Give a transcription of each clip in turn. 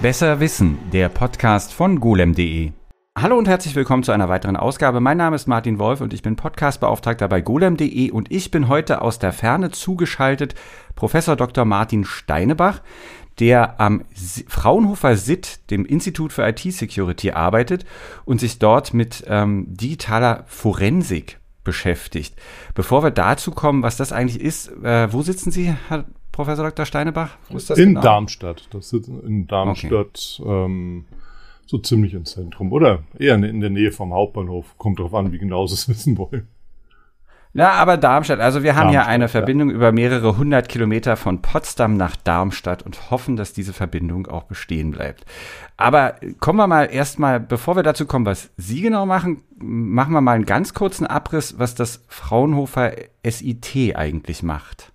Besser Wissen, der Podcast von golem.de. Hallo und herzlich willkommen zu einer weiteren Ausgabe. Mein Name ist Martin Wolf und ich bin Podcastbeauftragter bei golem.de und ich bin heute aus der Ferne zugeschaltet Professor Dr. Martin Steinebach, der am Fraunhofer SIT, dem Institut für IT-Security, arbeitet und sich dort mit ähm, digitaler Forensik beschäftigt. Bevor wir dazu kommen, was das eigentlich ist, äh, wo sitzen Sie, Herr Professor Dr. Steinebach? Wo ist das in genau? Darmstadt. Das sitzt in Darmstadt. Okay. Ähm, so ziemlich im Zentrum oder eher in der Nähe vom Hauptbahnhof. Kommt drauf an, wie genau Sie es wissen wollen. Ja, aber Darmstadt. Also wir haben Darmstadt, ja eine Verbindung ja. über mehrere hundert Kilometer von Potsdam nach Darmstadt und hoffen, dass diese Verbindung auch bestehen bleibt. Aber kommen wir mal erstmal, bevor wir dazu kommen, was Sie genau machen, machen wir mal einen ganz kurzen Abriss, was das Fraunhofer SIT eigentlich macht.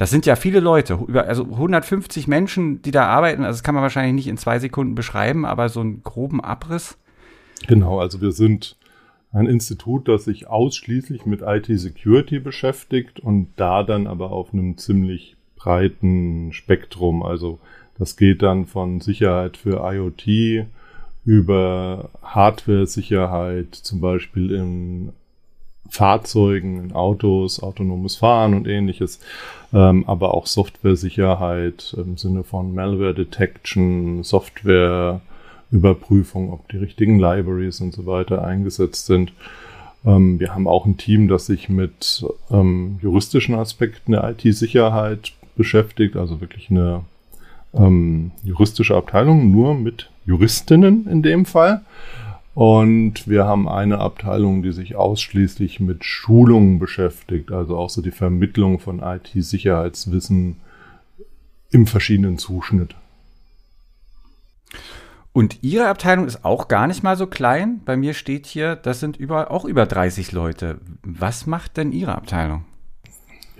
Das sind ja viele Leute, also 150 Menschen, die da arbeiten. Also das kann man wahrscheinlich nicht in zwei Sekunden beschreiben, aber so einen groben Abriss. Genau, also wir sind ein Institut, das sich ausschließlich mit IT-Security beschäftigt und da dann aber auf einem ziemlich breiten Spektrum. Also das geht dann von Sicherheit für IoT über Hardware-Sicherheit, zum Beispiel in Fahrzeugen, Autos, autonomes Fahren und ähnliches, ähm, aber auch Software-Sicherheit im Sinne von Malware Detection, Software Überprüfung, ob die richtigen Libraries und so weiter eingesetzt sind. Ähm, wir haben auch ein Team, das sich mit ähm, juristischen Aspekten der IT-Sicherheit beschäftigt, also wirklich eine ähm, juristische Abteilung, nur mit Juristinnen in dem Fall. Und wir haben eine Abteilung, die sich ausschließlich mit Schulungen beschäftigt, also auch so die Vermittlung von IT-Sicherheitswissen im verschiedenen Zuschnitt. Und Ihre Abteilung ist auch gar nicht mal so klein. Bei mir steht hier, das sind über, auch über 30 Leute. Was macht denn Ihre Abteilung?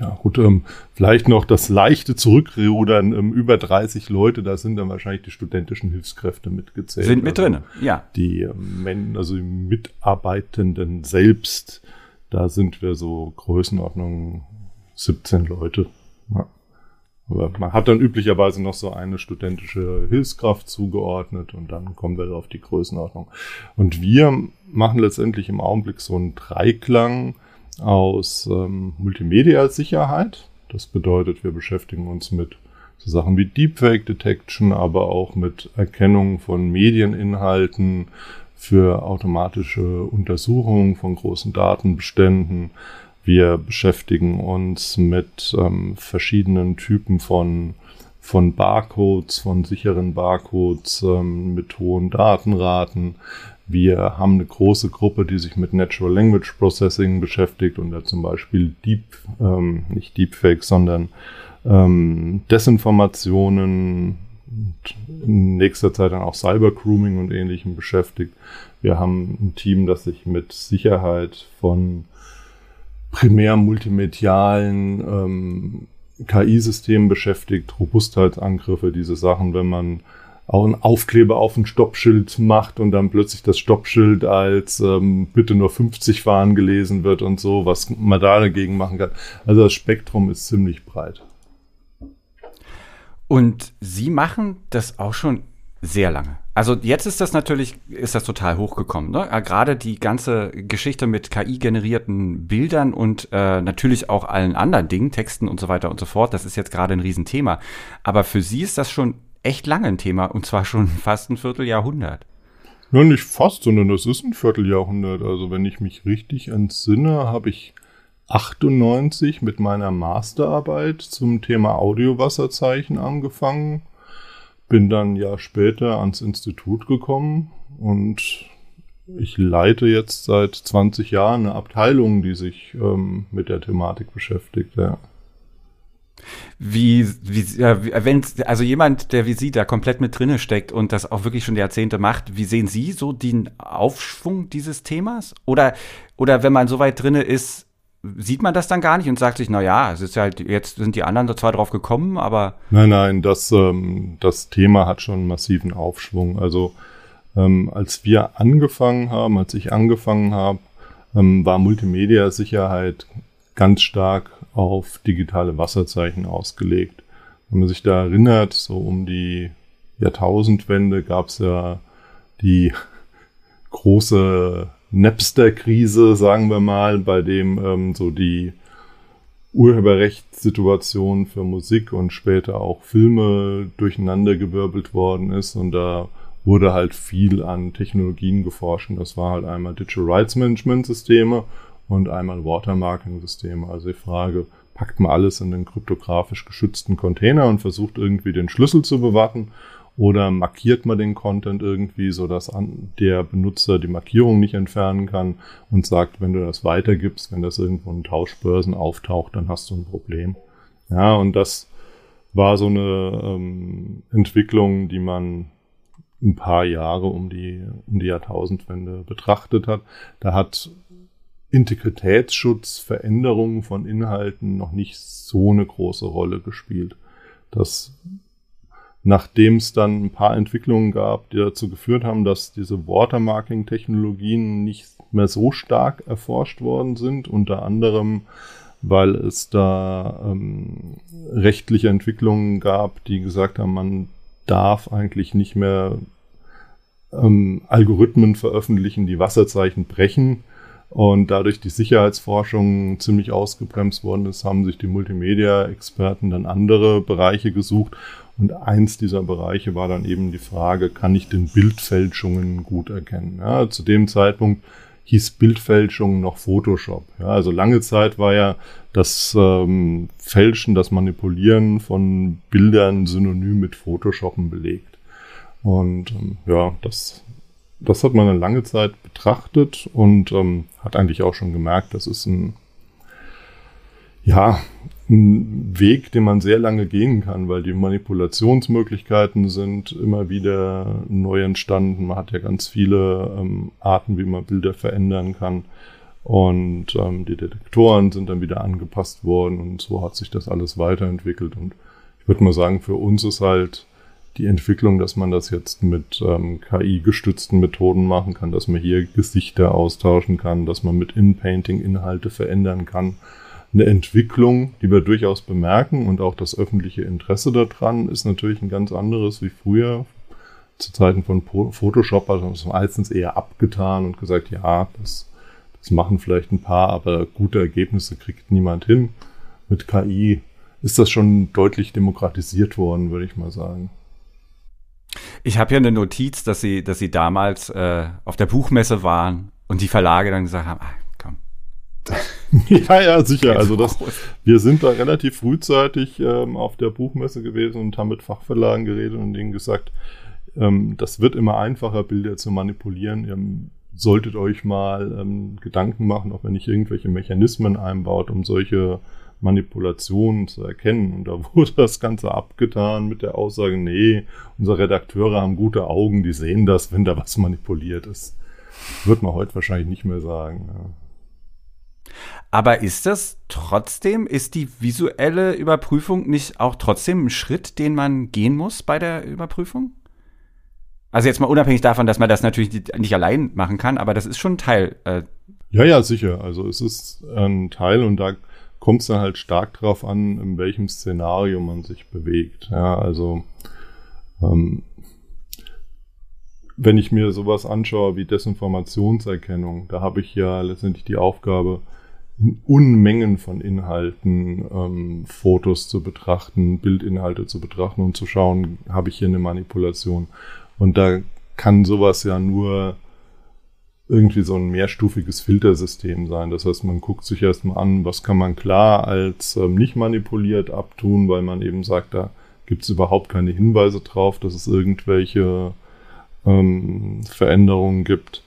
Ja, gut, ähm, vielleicht noch das leichte Zurückrudern, ähm, über 30 Leute, da sind dann wahrscheinlich die studentischen Hilfskräfte mitgezählt. Sind mit also drin, ja. Die ähm, also die Mitarbeitenden selbst, da sind wir so Größenordnung 17 Leute. Ja. Aber man hat dann üblicherweise noch so eine studentische Hilfskraft zugeordnet und dann kommen wir auf die Größenordnung. Und wir machen letztendlich im Augenblick so einen Dreiklang aus ähm, Multimedia-Sicherheit. Das bedeutet, wir beschäftigen uns mit so Sachen wie Deepfake Detection, aber auch mit Erkennung von Medieninhalten für automatische Untersuchungen von großen Datenbeständen, wir beschäftigen uns mit ähm, verschiedenen Typen von, von Barcodes, von sicheren Barcodes, ähm, mit hohen Datenraten. Wir haben eine große Gruppe, die sich mit Natural Language Processing beschäftigt und da zum Beispiel Deep, ähm, nicht Deepfake, sondern ähm, Desinformationen in nächster Zeit dann auch Cybergrooming und ähnlichem beschäftigt. Wir haben ein Team, das sich mit Sicherheit von primär multimedialen ähm, KI-Systemen beschäftigt, Robustheitsangriffe, diese Sachen, wenn man auch einen Aufkleber auf ein Stoppschild macht und dann plötzlich das Stoppschild als ähm, bitte nur 50 fahren gelesen wird und so, was man da dagegen machen kann. Also das Spektrum ist ziemlich breit. Und Sie machen das auch schon sehr lange. Also jetzt ist das natürlich, ist das total hochgekommen. Ne? Gerade die ganze Geschichte mit KI-generierten Bildern und äh, natürlich auch allen anderen Dingen, Texten und so weiter und so fort, das ist jetzt gerade ein Riesenthema. Aber für Sie ist das schon echt lange ein Thema und zwar schon fast ein Vierteljahrhundert. Ja, nicht fast, sondern das ist ein Vierteljahrhundert. Also wenn ich mich richtig entsinne, habe ich 98 mit meiner Masterarbeit zum Thema Audiowasserzeichen angefangen bin dann Jahr später ans Institut gekommen und ich leite jetzt seit 20 Jahren eine Abteilung, die sich ähm, mit der Thematik beschäftigt. Ja. Wie, wie, ja, wenn, also jemand, der wie Sie da komplett mit drinne steckt und das auch wirklich schon Jahrzehnte macht, wie sehen Sie so den Aufschwung dieses Themas? Oder, oder wenn man so weit drinne ist, sieht man das dann gar nicht und sagt sich, na ja, es ist halt, jetzt sind die anderen zwar drauf gekommen, aber. Nein, nein, das, ähm, das Thema hat schon einen massiven Aufschwung. Also, ähm, als wir angefangen haben, als ich angefangen habe, ähm, war Multimedia-Sicherheit ganz stark auf digitale Wasserzeichen ausgelegt. Wenn man sich da erinnert, so um die Jahrtausendwende gab es ja die große Napster-Krise, sagen wir mal, bei dem ähm, so die Urheberrechtssituation für Musik und später auch Filme durcheinandergewirbelt worden ist. Und da wurde halt viel an Technologien geforscht. Und das war halt einmal Digital Rights Management Systeme und einmal Watermarking Systeme. Also die Frage, packt man alles in den kryptografisch geschützten Container und versucht irgendwie den Schlüssel zu bewachen oder markiert man den Content irgendwie, so dass der Benutzer die Markierung nicht entfernen kann und sagt, wenn du das weitergibst, wenn das irgendwo in Tauschbörsen auftaucht, dann hast du ein Problem. Ja, und das war so eine ähm, Entwicklung, die man ein paar Jahre um die, um die Jahrtausendwende betrachtet hat. Da hat Integritätsschutz, Veränderungen von Inhalten noch nicht so eine große Rolle gespielt. Das nachdem es dann ein paar Entwicklungen gab, die dazu geführt haben, dass diese Watermarking-Technologien nicht mehr so stark erforscht worden sind, unter anderem, weil es da ähm, rechtliche Entwicklungen gab, die gesagt haben, man darf eigentlich nicht mehr ähm, Algorithmen veröffentlichen, die Wasserzeichen brechen. Und dadurch die Sicherheitsforschung ziemlich ausgebremst worden ist, haben sich die Multimedia-Experten dann andere Bereiche gesucht und eins dieser Bereiche war dann eben die Frage, kann ich denn Bildfälschungen gut erkennen? Ja, zu dem Zeitpunkt hieß Bildfälschung noch Photoshop. Ja, also lange Zeit war ja das ähm, Fälschen, das Manipulieren von Bildern synonym mit Photoshoppen belegt. Und ähm, ja, das, das hat man eine lange Zeit betrachtet und ähm, hat eigentlich auch schon gemerkt, das ist ein ja, ein Weg, den man sehr lange gehen kann, weil die Manipulationsmöglichkeiten sind immer wieder neu entstanden. Man hat ja ganz viele ähm, Arten, wie man Bilder verändern kann. Und ähm, die Detektoren sind dann wieder angepasst worden und so hat sich das alles weiterentwickelt. Und ich würde mal sagen, für uns ist halt die Entwicklung, dass man das jetzt mit ähm, KI-gestützten Methoden machen kann, dass man hier Gesichter austauschen kann, dass man mit In-Painting Inhalte verändern kann eine Entwicklung, die wir durchaus bemerken und auch das öffentliche Interesse daran ist natürlich ein ganz anderes wie früher. Zu Zeiten von Photoshop hat man es meistens eher abgetan und gesagt, ja, das, das machen vielleicht ein paar, aber gute Ergebnisse kriegt niemand hin. Mit KI ist das schon deutlich demokratisiert worden, würde ich mal sagen. Ich habe ja eine Notiz, dass Sie, dass Sie damals äh, auf der Buchmesse waren und die Verlage dann gesagt haben, komm, ja, ja, sicher. Also das, wir sind da relativ frühzeitig ähm, auf der Buchmesse gewesen und haben mit Fachverlagen geredet und denen gesagt, ähm, das wird immer einfacher, Bilder zu manipulieren. Ihr solltet euch mal ähm, Gedanken machen, ob ihr nicht irgendwelche Mechanismen einbaut, um solche Manipulationen zu erkennen. Und da wurde das Ganze abgetan mit der Aussage, nee, unsere Redakteure haben gute Augen, die sehen das, wenn da was manipuliert ist. Wird man heute wahrscheinlich nicht mehr sagen. Ja. Aber ist das trotzdem, ist die visuelle Überprüfung nicht auch trotzdem ein Schritt, den man gehen muss bei der Überprüfung? Also jetzt mal unabhängig davon, dass man das natürlich nicht allein machen kann, aber das ist schon ein Teil. Äh ja, ja, sicher. Also es ist ein Teil und da kommt es dann halt stark drauf an, in welchem Szenario man sich bewegt. Ja, also ähm, wenn ich mir sowas anschaue wie Desinformationserkennung, da habe ich ja letztendlich die Aufgabe, Unmengen von Inhalten, ähm, Fotos zu betrachten, Bildinhalte zu betrachten und zu schauen, habe ich hier eine Manipulation. Und da kann sowas ja nur irgendwie so ein mehrstufiges Filtersystem sein. Das heißt, man guckt sich erstmal an, was kann man klar als ähm, nicht manipuliert abtun, weil man eben sagt, da gibt es überhaupt keine Hinweise drauf, dass es irgendwelche ähm, Veränderungen gibt.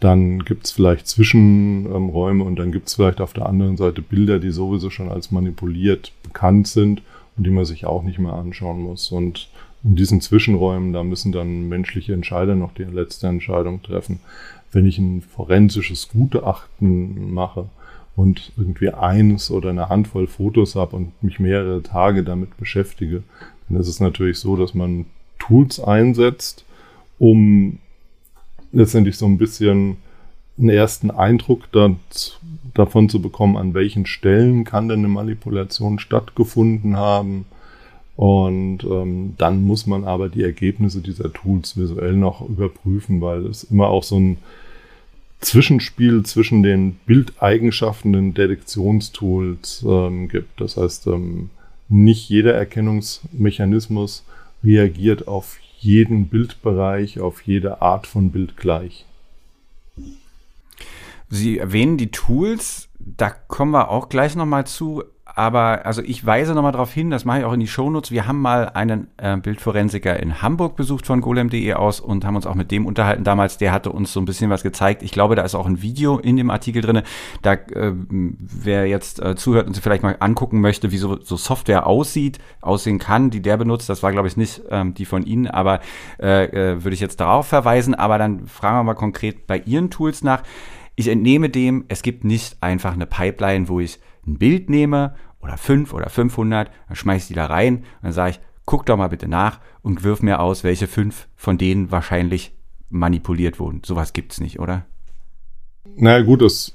Dann gibt es vielleicht Zwischenräume und dann gibt es vielleicht auf der anderen Seite Bilder, die sowieso schon als manipuliert bekannt sind und die man sich auch nicht mehr anschauen muss. Und in diesen Zwischenräumen, da müssen dann menschliche Entscheider noch die letzte Entscheidung treffen. Wenn ich ein forensisches Gutachten mache und irgendwie eins oder eine Handvoll Fotos habe und mich mehrere Tage damit beschäftige, dann ist es natürlich so, dass man Tools einsetzt, um letztendlich so ein bisschen einen ersten Eindruck da, davon zu bekommen, an welchen Stellen kann denn eine Manipulation stattgefunden haben Und ähm, dann muss man aber die Ergebnisse dieser Tools visuell noch überprüfen, weil es immer auch so ein Zwischenspiel zwischen den Bildeigenschaften den Detektionstools ähm, gibt. Das heißt, ähm, nicht jeder Erkennungsmechanismus reagiert auf jeden Bildbereich, auf jede Art von Bild gleich. Sie erwähnen die Tools, da kommen wir auch gleich nochmal zu. Aber also ich weise nochmal darauf hin, das mache ich auch in die Shownotes. Wir haben mal einen äh, Bildforensiker in Hamburg besucht von golem.de aus und haben uns auch mit dem unterhalten damals. Der hatte uns so ein bisschen was gezeigt. Ich glaube, da ist auch ein Video in dem Artikel drin. Da, äh, wer jetzt äh, zuhört und sich vielleicht mal angucken möchte, wie so, so Software aussieht, aussehen kann, die der benutzt, das war, glaube ich, nicht ähm, die von Ihnen, aber äh, äh, würde ich jetzt darauf verweisen. Aber dann fragen wir mal konkret bei Ihren Tools nach. Ich entnehme dem, es gibt nicht einfach eine Pipeline, wo ich ein Bild nehme oder fünf oder 500, dann schmeiße ich die da rein und dann sage ich, guck doch mal bitte nach und wirf mir aus, welche fünf von denen wahrscheinlich manipuliert wurden. Sowas gibt's nicht, oder? Naja gut, das,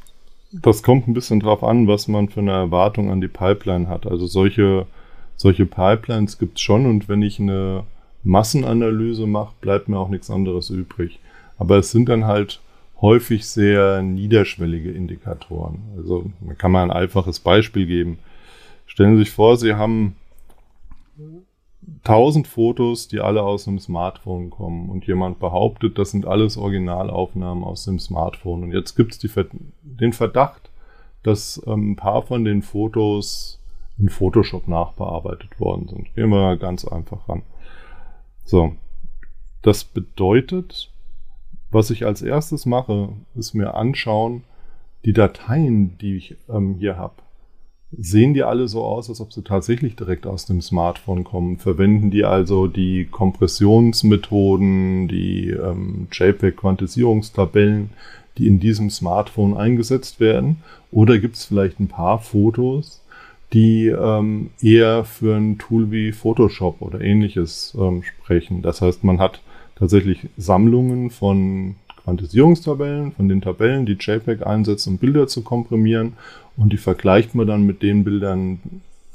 das kommt ein bisschen drauf an, was man für eine Erwartung an die Pipeline hat. Also solche, solche Pipelines gibt's schon und wenn ich eine Massenanalyse mache, bleibt mir auch nichts anderes übrig. Aber es sind dann halt häufig sehr niederschwellige Indikatoren. Also man kann mal ein einfaches Beispiel geben. Stellen Sie sich vor, Sie haben 1000 Fotos, die alle aus einem Smartphone kommen und jemand behauptet, das sind alles Originalaufnahmen aus dem Smartphone. Und jetzt gibt es den Verdacht, dass ähm, ein paar von den Fotos in Photoshop nachbearbeitet worden sind. Gehen wir ganz einfach ran. So, das bedeutet, was ich als erstes mache, ist mir anschauen, die Dateien, die ich ähm, hier habe. Sehen die alle so aus, als ob sie tatsächlich direkt aus dem Smartphone kommen? Verwenden die also die Kompressionsmethoden, die ähm, JPEG-Quantisierungstabellen, die in diesem Smartphone eingesetzt werden? Oder gibt es vielleicht ein paar Fotos, die ähm, eher für ein Tool wie Photoshop oder ähnliches ähm, sprechen? Das heißt, man hat tatsächlich Sammlungen von Quantisierungstabellen, von den Tabellen, die JPEG einsetzt, um Bilder zu komprimieren. Und die vergleicht man dann mit den Bildern,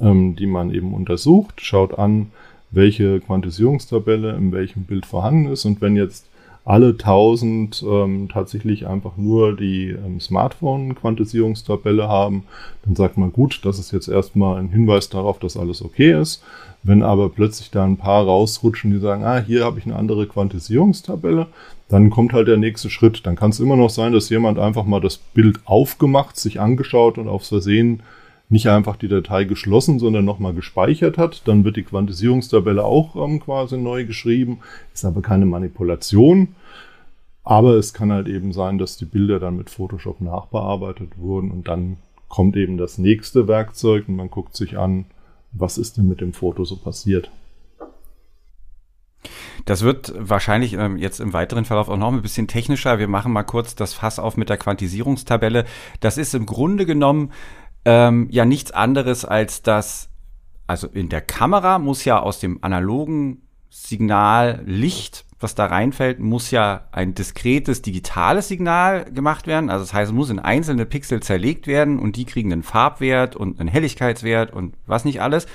ähm, die man eben untersucht, schaut an, welche Quantisierungstabelle in welchem Bild vorhanden ist. Und wenn jetzt alle 1000 ähm, tatsächlich einfach nur die ähm, Smartphone-Quantisierungstabelle haben, dann sagt man, gut, das ist jetzt erstmal ein Hinweis darauf, dass alles okay ist. Wenn aber plötzlich da ein paar rausrutschen, die sagen, ah, hier habe ich eine andere Quantisierungstabelle, dann kommt halt der nächste Schritt. Dann kann es immer noch sein, dass jemand einfach mal das Bild aufgemacht, sich angeschaut und aufs Versehen nicht einfach die Datei geschlossen, sondern nochmal gespeichert hat. Dann wird die Quantisierungstabelle auch ähm, quasi neu geschrieben. Ist aber keine Manipulation. Aber es kann halt eben sein, dass die Bilder dann mit Photoshop nachbearbeitet wurden und dann kommt eben das nächste Werkzeug und man guckt sich an, was ist denn mit dem Foto so passiert. Das wird wahrscheinlich ähm, jetzt im weiteren Verlauf auch noch ein bisschen technischer. Wir machen mal kurz das Fass auf mit der Quantisierungstabelle. Das ist im Grunde genommen ähm, ja nichts anderes als das, also in der Kamera muss ja aus dem analogen Signal Licht, was da reinfällt, muss ja ein diskretes digitales Signal gemacht werden. Also das heißt, es muss in einzelne Pixel zerlegt werden und die kriegen einen Farbwert und einen Helligkeitswert und was nicht alles.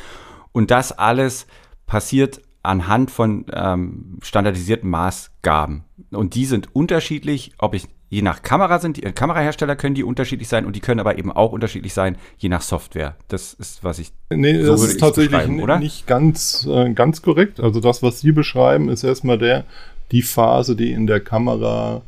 Und das alles passiert anhand von ähm, standardisierten Maßgaben. Und die sind unterschiedlich, ob ich je nach Kamera sind, die äh, Kamerahersteller können die unterschiedlich sein und die können aber eben auch unterschiedlich sein, je nach Software. Das ist, was ich. Nee, so das ist tatsächlich nicht ganz, äh, ganz korrekt. Also das, was Sie beschreiben, ist erstmal der, die Phase, die in der Kamera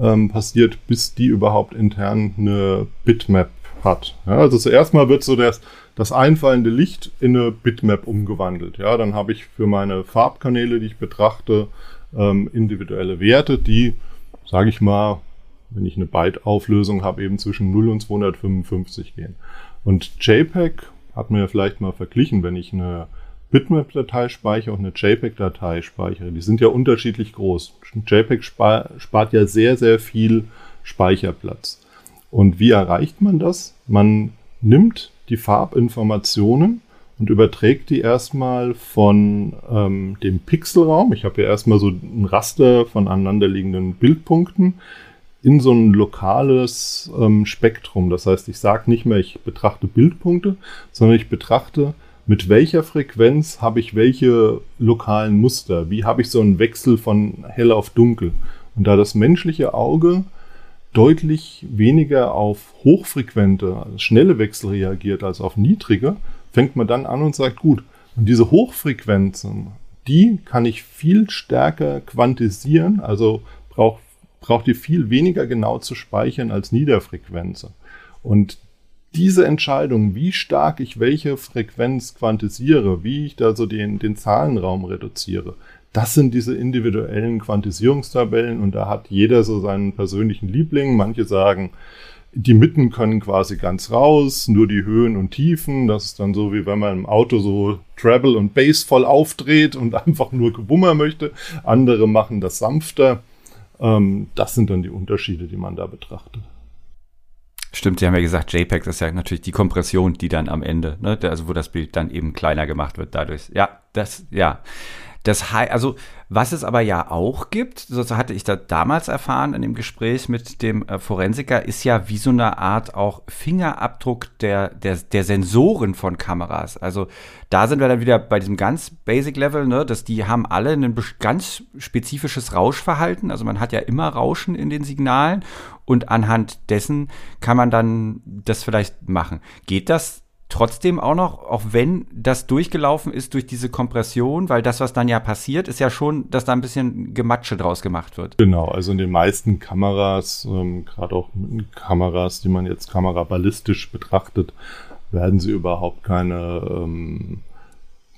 ähm, passiert, bis die überhaupt intern eine Bitmap hat. Ja, also zuerst mal wird so das, das einfallende Licht in eine Bitmap umgewandelt. Ja, dann habe ich für meine Farbkanäle, die ich betrachte, ähm, individuelle Werte, die, sage ich mal, wenn ich eine Byte-Auflösung habe, eben zwischen 0 und 255 gehen. Und JPEG hat man ja vielleicht mal verglichen, wenn ich eine Bitmap-Datei speichere und eine JPEG-Datei speichere. Die sind ja unterschiedlich groß. JPEG spart ja sehr, sehr viel Speicherplatz. Und wie erreicht man das? Man nimmt die Farbinformationen und überträgt die erstmal von ähm, dem Pixelraum. Ich habe ja erstmal so ein Raster von aneinanderliegenden Bildpunkten in so ein lokales ähm, Spektrum. Das heißt, ich sage nicht mehr, ich betrachte Bildpunkte, sondern ich betrachte mit welcher Frequenz habe ich welche lokalen Muster? Wie habe ich so einen Wechsel von hell auf dunkel? Und da das menschliche Auge deutlich weniger auf hochfrequente, also schnelle Wechsel reagiert als auf niedrige, fängt man dann an und sagt, gut, und diese Hochfrequenzen, die kann ich viel stärker quantisieren, also braucht braucht die viel weniger genau zu speichern als Niederfrequenzen. Und diese Entscheidung, wie stark ich welche Frequenz quantisiere, wie ich da so den, den Zahlenraum reduziere, das sind diese individuellen Quantisierungstabellen und da hat jeder so seinen persönlichen Liebling. Manche sagen, die Mitten können quasi ganz raus, nur die Höhen und Tiefen. Das ist dann so, wie wenn man im Auto so Treble und Bass voll aufdreht und einfach nur Gewummer möchte. Andere machen das sanfter. Ähm, das sind dann die Unterschiede, die man da betrachtet. Stimmt, Sie haben ja gesagt, JPEG ist ja natürlich die Kompression, die dann am Ende, ne, also wo das Bild dann eben kleiner gemacht wird dadurch. Ja, das, ja. Das heißt, also was es aber ja auch gibt, so hatte ich da damals erfahren in dem Gespräch mit dem äh, Forensiker, ist ja wie so eine Art auch Fingerabdruck der, der, der Sensoren von Kameras. Also da sind wir dann wieder bei diesem ganz Basic Level, ne, dass die haben alle ein ganz spezifisches Rauschverhalten. Also man hat ja immer Rauschen in den Signalen und anhand dessen kann man dann das vielleicht machen. Geht das trotzdem auch noch, auch wenn das durchgelaufen ist durch diese Kompression, weil das, was dann ja passiert, ist ja schon, dass da ein bisschen Gematsche draus gemacht wird. Genau, also in den meisten Kameras, ähm, gerade auch mit Kameras, die man jetzt kameraballistisch betrachtet, werden sie überhaupt keine ähm,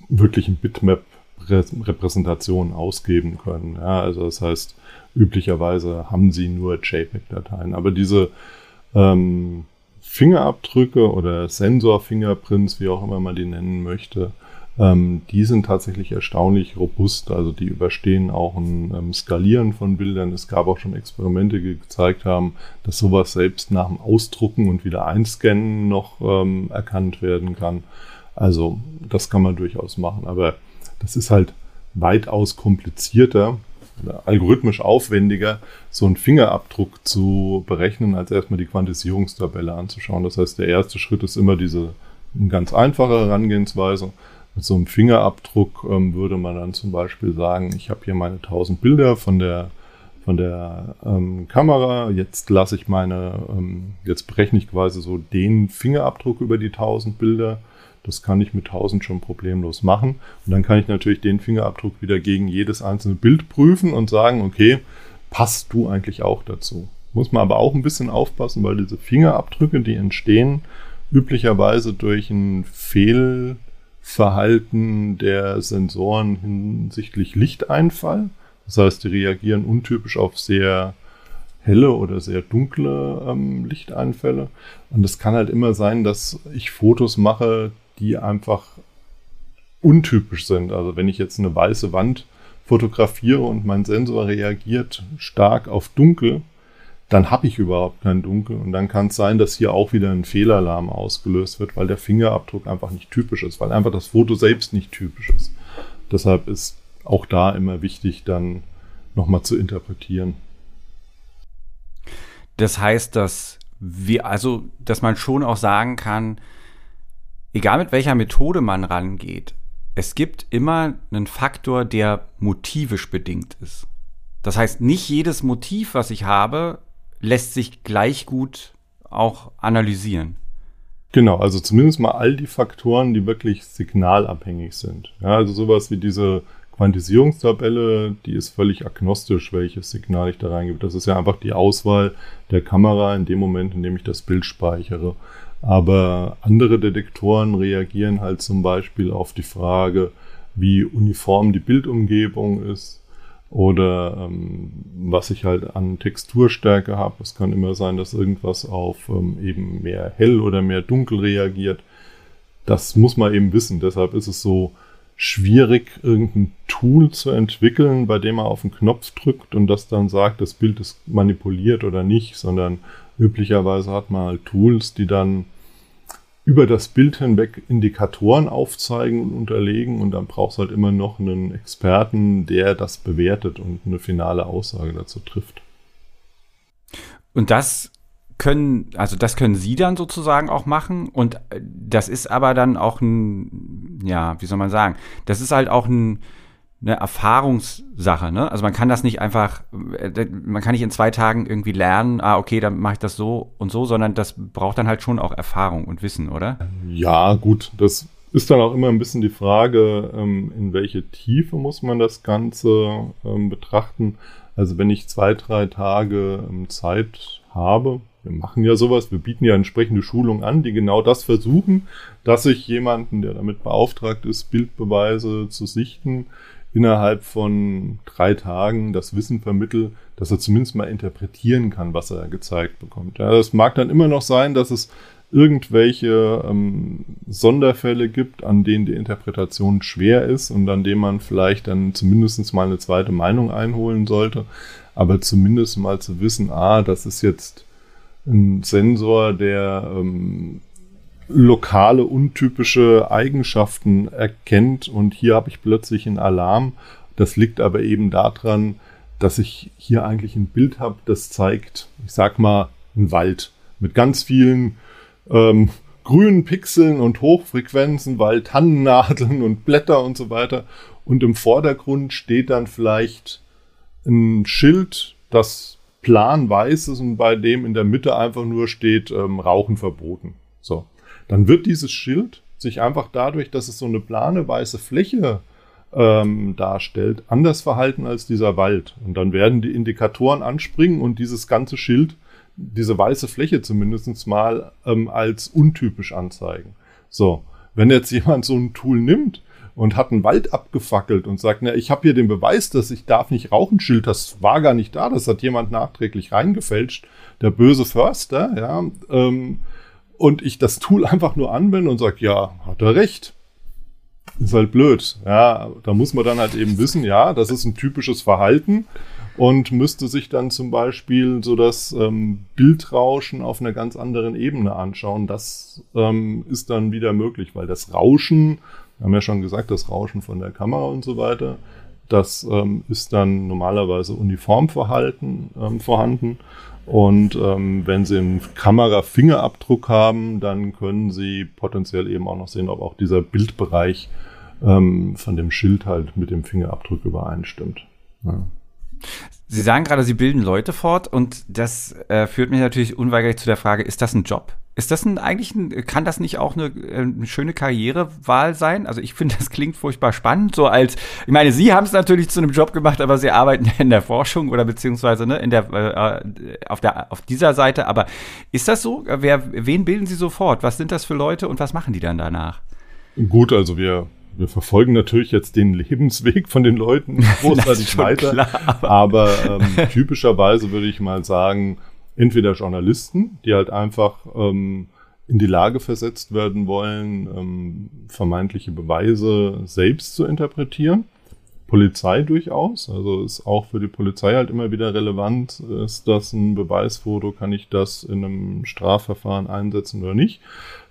wirklichen Bitmap-Repräsentationen ausgeben können. Ja, also das heißt, üblicherweise haben sie nur JPEG-Dateien. Aber diese ähm, Fingerabdrücke oder Sensor-Fingerprints, wie auch immer man die nennen möchte, ähm, die sind tatsächlich erstaunlich robust. Also die überstehen auch ein ähm, Skalieren von Bildern. Es gab auch schon Experimente, die gezeigt haben, dass sowas selbst nach dem Ausdrucken und wieder einscannen noch ähm, erkannt werden kann. Also das kann man durchaus machen. Aber das ist halt weitaus komplizierter algorithmisch aufwendiger, so einen Fingerabdruck zu berechnen, als erstmal die Quantisierungstabelle anzuschauen. Das heißt, der erste Schritt ist immer diese ganz einfache Herangehensweise. Mit so einem Fingerabdruck ähm, würde man dann zum Beispiel sagen, ich habe hier meine 1000 Bilder von der von der ähm, Kamera. Jetzt lasse ich meine, ähm, jetzt berechne ich quasi so den Fingerabdruck über die 1000 Bilder das kann ich mit 1000 schon problemlos machen. Und dann kann ich natürlich den Fingerabdruck wieder gegen jedes einzelne Bild prüfen und sagen, okay, passt du eigentlich auch dazu? Muss man aber auch ein bisschen aufpassen, weil diese Fingerabdrücke, die entstehen, üblicherweise durch ein Fehlverhalten der Sensoren hinsichtlich Lichteinfall. Das heißt, die reagieren untypisch auf sehr helle oder sehr dunkle ähm, Lichteinfälle. Und es kann halt immer sein, dass ich Fotos mache, die einfach untypisch sind. Also wenn ich jetzt eine weiße Wand fotografiere und mein Sensor reagiert stark auf Dunkel, dann habe ich überhaupt kein Dunkel. Und dann kann es sein, dass hier auch wieder ein Fehlalarm ausgelöst wird, weil der Fingerabdruck einfach nicht typisch ist, weil einfach das Foto selbst nicht typisch ist. Deshalb ist auch da immer wichtig, dann nochmal zu interpretieren. Das heißt, dass wir, also, dass man schon auch sagen kann, egal mit welcher Methode man rangeht, es gibt immer einen Faktor, der motivisch bedingt ist. Das heißt, nicht jedes Motiv, was ich habe, lässt sich gleich gut auch analysieren. Genau, also zumindest mal all die Faktoren, die wirklich signalabhängig sind. Ja, also sowas wie diese Quantisierungstabelle, die ist völlig agnostisch, welches Signal ich da reingebe. Das ist ja einfach die Auswahl der Kamera in dem Moment, in dem ich das Bild speichere. Aber andere Detektoren reagieren halt zum Beispiel auf die Frage, wie uniform die Bildumgebung ist oder ähm, was ich halt an Texturstärke habe. Es kann immer sein, dass irgendwas auf ähm, eben mehr hell oder mehr dunkel reagiert. Das muss man eben wissen. Deshalb ist es so schwierig, irgendein Tool zu entwickeln, bei dem man auf den Knopf drückt und das dann sagt, das Bild ist manipuliert oder nicht, sondern üblicherweise hat man halt Tools, die dann über das Bild hinweg Indikatoren aufzeigen und unterlegen und dann brauchst du halt immer noch einen Experten, der das bewertet und eine finale Aussage dazu trifft. Und das können, also das können Sie dann sozusagen auch machen und das ist aber dann auch ein, ja, wie soll man sagen, das ist halt auch ein, eine Erfahrungssache, ne? Also man kann das nicht einfach, äh, man kann nicht in zwei Tagen irgendwie lernen, ah, okay, dann mache ich das so und so, sondern das braucht dann halt schon auch Erfahrung und Wissen, oder? Ja, gut, das ist dann auch immer ein bisschen die Frage, ähm, in welche Tiefe muss man das Ganze ähm, betrachten. Also wenn ich zwei, drei Tage ähm, Zeit habe, wir machen ja sowas, wir bieten ja entsprechende Schulungen an, die genau das versuchen, dass ich jemanden, der damit beauftragt ist, Bildbeweise zu sichten, innerhalb von drei Tagen das Wissen vermittel, dass er zumindest mal interpretieren kann, was er gezeigt bekommt. Ja, das mag dann immer noch sein, dass es irgendwelche ähm, Sonderfälle gibt, an denen die Interpretation schwer ist und an denen man vielleicht dann zumindest mal eine zweite Meinung einholen sollte. Aber zumindest mal zu wissen, ah, das ist jetzt ein Sensor, der ähm, lokale, untypische Eigenschaften erkennt und hier habe ich plötzlich einen Alarm. Das liegt aber eben daran, dass ich hier eigentlich ein Bild habe, das zeigt, ich sag mal, einen Wald mit ganz vielen ähm, grünen Pixeln und Hochfrequenzen, weil Tannennadeln und Blätter und so weiter. Und im Vordergrund steht dann vielleicht ein Schild, das plan weiß ist und bei dem in der Mitte einfach nur steht ähm, Rauchen verboten. So. Dann wird dieses Schild sich einfach dadurch, dass es so eine plane weiße Fläche ähm, darstellt, anders verhalten als dieser Wald. Und dann werden die Indikatoren anspringen und dieses ganze Schild diese weiße Fläche zumindest mal ähm, als untypisch anzeigen. So, wenn jetzt jemand so ein Tool nimmt und hat einen Wald abgefackelt und sagt, na, ich habe hier den Beweis, dass ich darf nicht rauchen, Schild, das war gar nicht da, das hat jemand nachträglich reingefälscht, der böse Förster, ja, ähm, und ich das Tool einfach nur anwende und sage, ja, hat er recht. Ist halt blöd. Ja, da muss man dann halt eben wissen, ja, das ist ein typisches Verhalten und müsste sich dann zum Beispiel so das ähm, Bildrauschen auf einer ganz anderen Ebene anschauen. Das ähm, ist dann wieder möglich, weil das Rauschen, wir haben ja schon gesagt, das Rauschen von der Kamera und so weiter, das ähm, ist dann normalerweise Uniformverhalten ähm, vorhanden. Und ähm, wenn Sie einen Kamera-Fingerabdruck haben, dann können Sie potenziell eben auch noch sehen, ob auch dieser Bildbereich ähm, von dem Schild halt mit dem Fingerabdruck übereinstimmt. Ja. Sie sagen gerade, Sie bilden Leute fort und das äh, führt mich natürlich unweigerlich zu der Frage, ist das ein Job? Ist das ein, eigentlich ein, kann das nicht auch eine, äh, eine schöne Karrierewahl sein? Also ich finde, das klingt furchtbar spannend, so als, ich meine, Sie haben es natürlich zu einem Job gemacht, aber Sie arbeiten in der Forschung oder beziehungsweise ne, in der, äh, auf, der, auf dieser Seite, aber ist das so? Wer, wen bilden Sie sofort? Was sind das für Leute und was machen die dann danach? Gut, also wir wir verfolgen natürlich jetzt den Lebensweg von den Leuten großartig weiter. Klar, aber ähm, typischerweise würde ich mal sagen, entweder Journalisten, die halt einfach ähm, in die Lage versetzt werden wollen, ähm, vermeintliche Beweise selbst zu interpretieren. Polizei durchaus. Also ist auch für die Polizei halt immer wieder relevant. Ist das ein Beweisfoto? Kann ich das in einem Strafverfahren einsetzen oder nicht?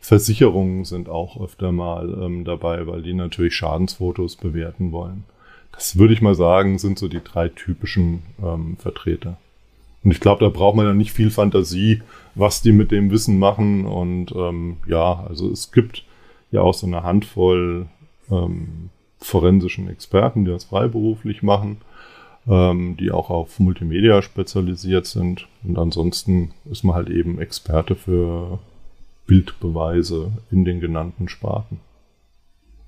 Versicherungen sind auch öfter mal ähm, dabei, weil die natürlich Schadensfotos bewerten wollen. Das würde ich mal sagen, sind so die drei typischen ähm, Vertreter. Und ich glaube, da braucht man ja nicht viel Fantasie, was die mit dem Wissen machen. Und ähm, ja, also es gibt ja auch so eine Handvoll ähm, forensischen Experten, die das freiberuflich machen, ähm, die auch auf Multimedia spezialisiert sind. Und ansonsten ist man halt eben Experte für Bildbeweise in den genannten Sparten.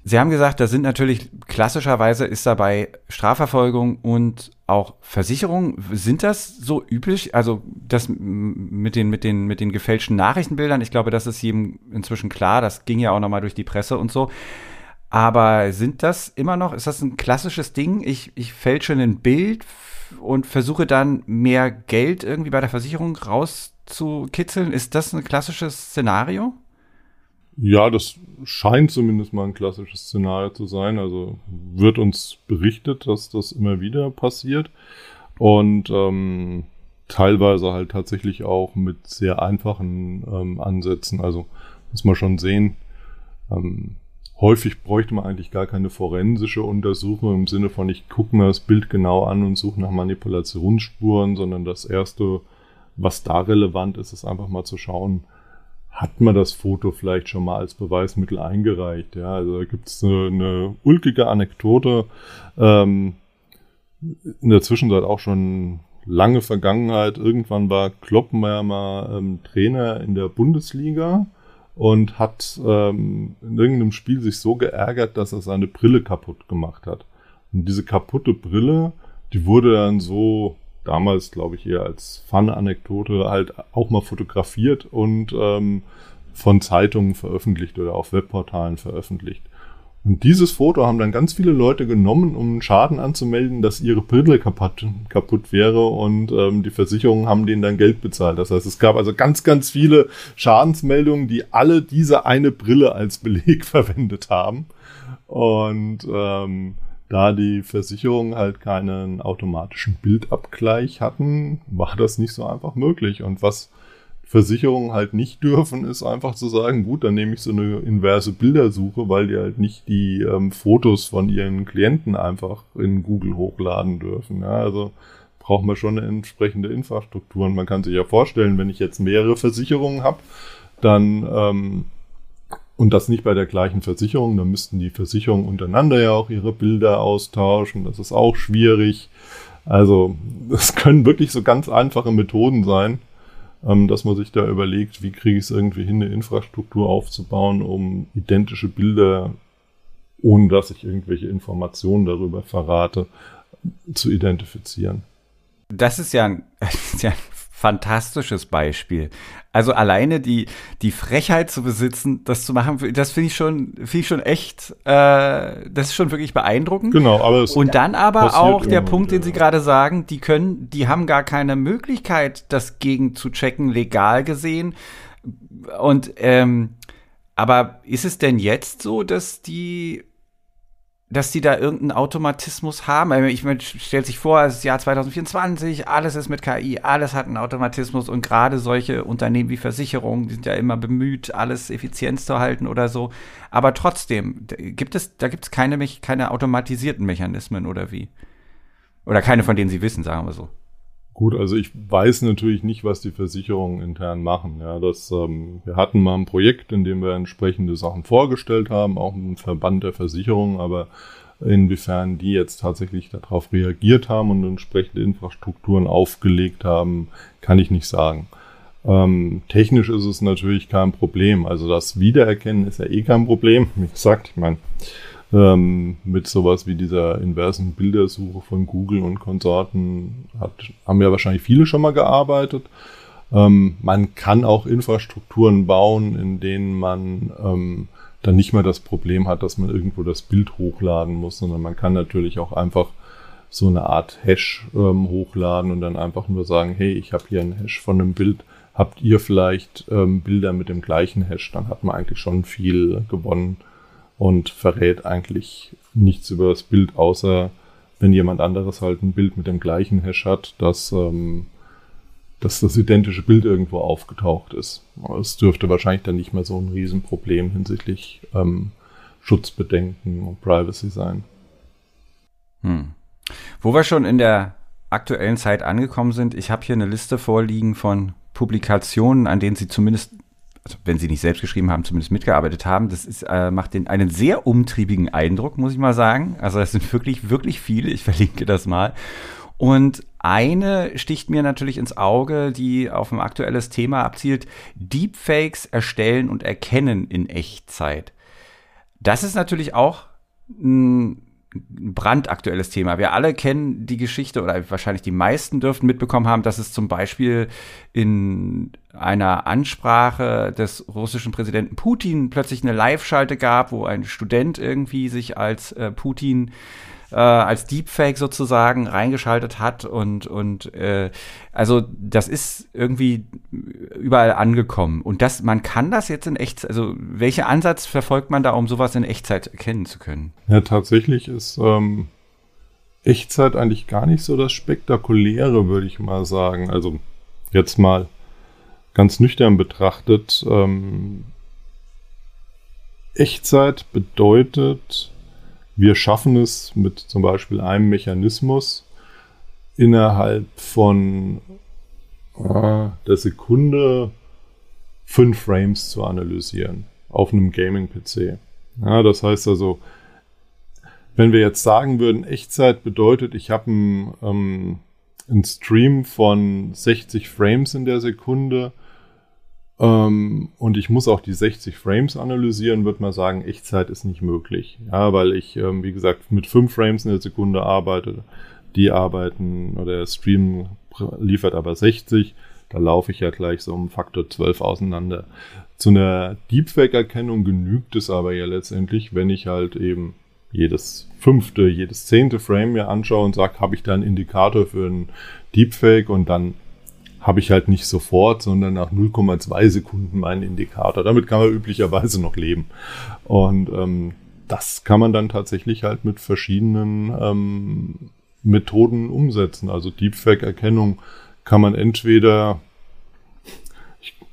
Sie haben gesagt, da sind natürlich klassischerweise ist dabei Strafverfolgung und auch Versicherung. Sind das so üblich? Also das mit den, mit den, mit den gefälschten Nachrichtenbildern, ich glaube, das ist jedem inzwischen klar. Das ging ja auch nochmal durch die Presse und so. Aber sind das immer noch, ist das ein klassisches Ding? Ich, ich fälsche ein Bild und versuche dann mehr Geld irgendwie bei der Versicherung rauszukitzeln. Ist das ein klassisches Szenario? Ja, das scheint zumindest mal ein klassisches Szenario zu sein. Also wird uns berichtet, dass das immer wieder passiert. Und ähm, teilweise halt tatsächlich auch mit sehr einfachen ähm, Ansätzen. Also muss man schon sehen, ähm, häufig bräuchte man eigentlich gar keine forensische Untersuchung im Sinne von, ich gucke mir das Bild genau an und suche nach Manipulationsspuren, sondern das erste, was da relevant ist, ist einfach mal zu schauen, hat man das Foto vielleicht schon mal als Beweismittel eingereicht. Ja, also da gibt es eine, eine, ulkige Anekdote. Ähm, in der Zwischenzeit auch schon lange Vergangenheit. Irgendwann war Kloppmeier mal ähm, Trainer in der Bundesliga und hat ähm, in irgendeinem Spiel sich so geärgert, dass er seine Brille kaputt gemacht hat. Und diese kaputte Brille, die wurde dann so damals, glaube ich, eher als Fun-Anekdote halt auch mal fotografiert und ähm, von Zeitungen veröffentlicht oder auf Webportalen veröffentlicht. Und dieses Foto haben dann ganz viele Leute genommen, um einen Schaden anzumelden, dass ihre Brille kaputt, kaputt wäre und ähm, die Versicherungen haben denen dann Geld bezahlt. Das heißt, es gab also ganz, ganz viele Schadensmeldungen, die alle diese eine Brille als Beleg verwendet haben. Und ähm, da die Versicherungen halt keinen automatischen Bildabgleich hatten, war das nicht so einfach möglich. Und was Versicherungen halt nicht dürfen, ist einfach zu sagen, gut, dann nehme ich so eine inverse Bildersuche, weil die halt nicht die ähm, Fotos von ihren Klienten einfach in Google hochladen dürfen. Ja, also braucht man schon eine entsprechende Infrastruktur. Und man kann sich ja vorstellen, wenn ich jetzt mehrere Versicherungen habe, dann ähm, und das nicht bei der gleichen Versicherung, dann müssten die Versicherungen untereinander ja auch ihre Bilder austauschen. Das ist auch schwierig. Also, es können wirklich so ganz einfache Methoden sein, ähm, dass man sich da überlegt, wie kriege ich es irgendwie hin, eine Infrastruktur aufzubauen, um identische Bilder, ohne dass ich irgendwelche Informationen darüber verrate, zu identifizieren. Das ist ja ein, das ist ja ein fantastisches Beispiel. Also alleine die, die Frechheit zu besitzen, das zu machen, das finde ich schon, finde ich schon echt, äh, das ist schon wirklich beeindruckend. Genau, aber es Und dann aber auch der Punkt, den Sie gerade sagen, die können, die haben gar keine Möglichkeit, das gegen zu checken, legal gesehen. Und ähm, aber ist es denn jetzt so, dass die dass die da irgendeinen Automatismus haben. Ich meine, stellt sich vor, es ist Jahr 2024, alles ist mit KI, alles hat einen Automatismus und gerade solche Unternehmen wie Versicherungen, die sind ja immer bemüht, alles effizient zu halten oder so. Aber trotzdem, gibt es, da gibt es keine, keine automatisierten Mechanismen oder wie? Oder keine, von denen Sie wissen, sagen wir so. Gut, also ich weiß natürlich nicht, was die Versicherungen intern machen. Ja, das, ähm, wir hatten mal ein Projekt, in dem wir entsprechende Sachen vorgestellt haben, auch ein Verband der Versicherungen, aber inwiefern die jetzt tatsächlich darauf reagiert haben und entsprechende Infrastrukturen aufgelegt haben, kann ich nicht sagen. Ähm, technisch ist es natürlich kein Problem. Also das Wiedererkennen ist ja eh kein Problem. Wie gesagt, ich meine, ähm, mit sowas wie dieser inversen Bildersuche von Google und Konsorten hat, haben ja wahrscheinlich viele schon mal gearbeitet. Ähm, man kann auch Infrastrukturen bauen, in denen man ähm, dann nicht mehr das Problem hat, dass man irgendwo das Bild hochladen muss, sondern man kann natürlich auch einfach so eine Art Hash ähm, hochladen und dann einfach nur sagen, hey, ich habe hier einen Hash von einem Bild, habt ihr vielleicht ähm, Bilder mit dem gleichen Hash? Dann hat man eigentlich schon viel gewonnen und verrät eigentlich nichts über das Bild, außer wenn jemand anderes halt ein Bild mit dem gleichen Hash hat, dass, ähm, dass das identische Bild irgendwo aufgetaucht ist. Es dürfte wahrscheinlich dann nicht mehr so ein Riesenproblem hinsichtlich ähm, Schutzbedenken und Privacy sein. Hm. Wo wir schon in der aktuellen Zeit angekommen sind, ich habe hier eine Liste vorliegen von Publikationen, an denen Sie zumindest also wenn sie nicht selbst geschrieben haben, zumindest mitgearbeitet haben. Das ist, äh, macht den, einen sehr umtriebigen Eindruck, muss ich mal sagen. Also das sind wirklich, wirklich viele. Ich verlinke das mal. Und eine sticht mir natürlich ins Auge, die auf ein aktuelles Thema abzielt. Deepfakes erstellen und erkennen in Echtzeit. Das ist natürlich auch ein brandaktuelles Thema. Wir alle kennen die Geschichte oder wahrscheinlich die meisten dürften mitbekommen haben, dass es zum Beispiel in einer Ansprache des russischen Präsidenten Putin plötzlich eine Live-Schalte gab, wo ein Student irgendwie sich als äh, Putin äh, als Deepfake sozusagen reingeschaltet hat und und äh, also das ist irgendwie überall angekommen. Und das man kann das jetzt in Echtzeit also welcher Ansatz verfolgt man da um sowas in Echtzeit erkennen zu können? Ja tatsächlich ist ähm, Echtzeit eigentlich gar nicht so das spektakuläre würde ich mal sagen. Also jetzt mal ganz nüchtern betrachtet ähm, Echtzeit bedeutet wir schaffen es mit zum Beispiel einem Mechanismus innerhalb von äh, der Sekunde fünf Frames zu analysieren auf einem Gaming-PC. Ja, das heißt also, wenn wir jetzt sagen würden, Echtzeit bedeutet, ich habe einen, ähm, einen Stream von 60 Frames in der Sekunde ähm, und ich muss auch die 60 Frames analysieren, würde man sagen, Echtzeit ist nicht möglich. Ja, weil ich, ähm, wie gesagt, mit 5 Frames in der Sekunde arbeite. Die arbeiten, oder der Stream liefert aber 60. Da laufe ich ja gleich so um Faktor 12 auseinander. Zu einer Deepfake-Erkennung genügt es aber ja letztendlich, wenn ich halt eben jedes fünfte, jedes zehnte Frame mir anschaue und sage, habe ich da einen Indikator für einen Deepfake und dann habe ich halt nicht sofort, sondern nach 0,2 Sekunden meinen Indikator. Damit kann man üblicherweise noch leben. Und ähm, das kann man dann tatsächlich halt mit verschiedenen ähm, Methoden umsetzen. Also Deepfake-Erkennung kann man entweder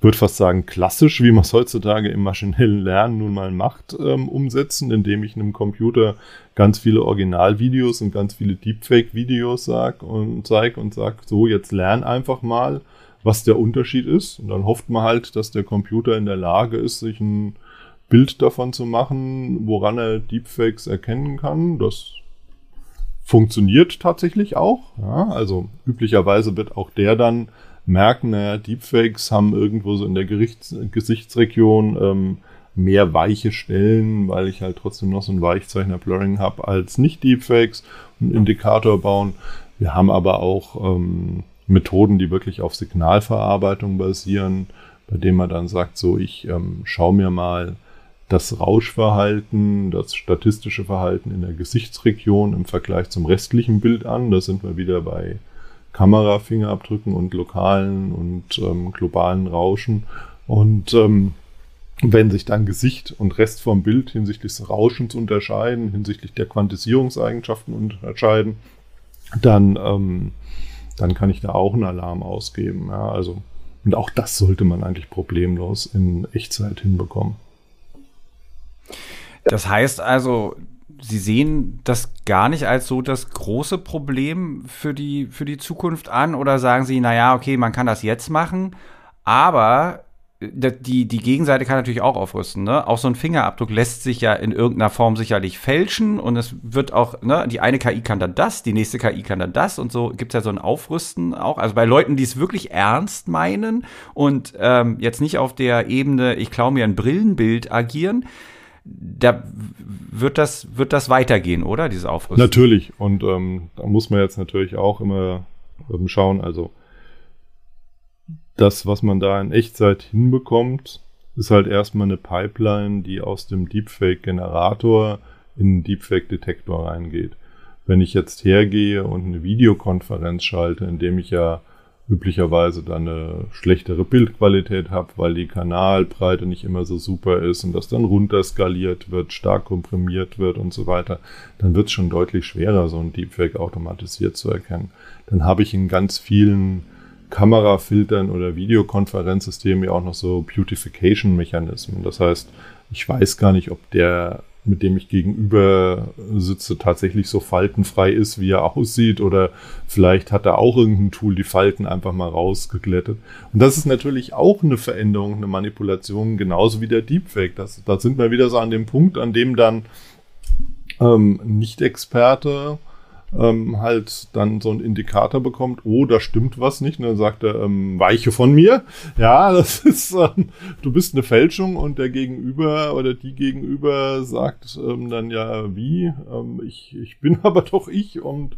würde fast sagen, klassisch, wie man es heutzutage im maschinellen Lernen nun mal macht, ähm, umsetzen, indem ich einem Computer ganz viele Originalvideos und ganz viele Deepfake-Videos sag und zeige und sage, so, jetzt lern einfach mal, was der Unterschied ist. Und dann hofft man halt, dass der Computer in der Lage ist, sich ein Bild davon zu machen, woran er Deepfakes erkennen kann. Das funktioniert tatsächlich auch. Ja, also üblicherweise wird auch der dann merken, naja, Deepfakes haben irgendwo so in der Gerichts Gesichtsregion ähm, mehr weiche Stellen, weil ich halt trotzdem noch so ein Weichzeichner-Blurring habe als nicht Deepfakes, einen Indikator bauen. Wir haben aber auch ähm, Methoden, die wirklich auf Signalverarbeitung basieren, bei denen man dann sagt, so ich ähm, schaue mir mal das Rauschverhalten, das statistische Verhalten in der Gesichtsregion im Vergleich zum restlichen Bild an. Da sind wir wieder bei Kamerafingerabdrücken und lokalen und ähm, globalen Rauschen. Und ähm, wenn sich dann Gesicht und Rest vom Bild hinsichtlich des Rauschens unterscheiden, hinsichtlich der Quantisierungseigenschaften unterscheiden, dann, ähm, dann kann ich da auch einen Alarm ausgeben. Ja, also, und auch das sollte man eigentlich problemlos in Echtzeit hinbekommen. Das heißt also, Sie sehen das gar nicht als so das große Problem für die, für die Zukunft an oder sagen Sie, naja, okay, man kann das jetzt machen, aber äh, die, die Gegenseite kann natürlich auch aufrüsten. Ne? Auch so ein Fingerabdruck lässt sich ja in irgendeiner Form sicherlich fälschen und es wird auch, ne, die eine KI kann dann das, die nächste KI kann dann das und so gibt es ja so ein Aufrüsten auch. Also bei Leuten, die es wirklich ernst meinen und ähm, jetzt nicht auf der Ebene, ich klaue mir ein Brillenbild agieren, da wird das, wird das weitergehen, oder? Diese Aufrüstung? Natürlich. Und ähm, da muss man jetzt natürlich auch immer ähm, schauen. Also das, was man da in Echtzeit hinbekommt, ist halt erstmal eine Pipeline, die aus dem Deepfake-Generator in den Deepfake-Detektor reingeht. Wenn ich jetzt hergehe und eine Videokonferenz schalte, indem ich ja üblicherweise dann eine schlechtere Bildqualität habe, weil die Kanalbreite nicht immer so super ist und das dann runterskaliert wird, stark komprimiert wird und so weiter, dann wird es schon deutlich schwerer, so ein Deepfake automatisiert zu erkennen. Dann habe ich in ganz vielen Kamerafiltern oder Videokonferenzsystemen ja auch noch so Beautification-Mechanismen. Das heißt, ich weiß gar nicht, ob der mit dem ich gegenüber sitze, tatsächlich so faltenfrei ist, wie er aussieht. Oder vielleicht hat er auch irgendein Tool die Falten einfach mal rausgeglättet. Und das ist natürlich auch eine Veränderung, eine Manipulation, genauso wie der Deepfake. Das, da sind wir wieder so an dem Punkt, an dem dann ähm, Nicht-Experte ähm, halt dann so einen Indikator bekommt, oh, da stimmt was nicht. Und dann sagt er, ähm, weiche von mir. Ja, das ist, ähm, du bist eine Fälschung und der Gegenüber oder die Gegenüber sagt ähm, dann ja, wie? Ähm, ich, ich bin aber doch ich und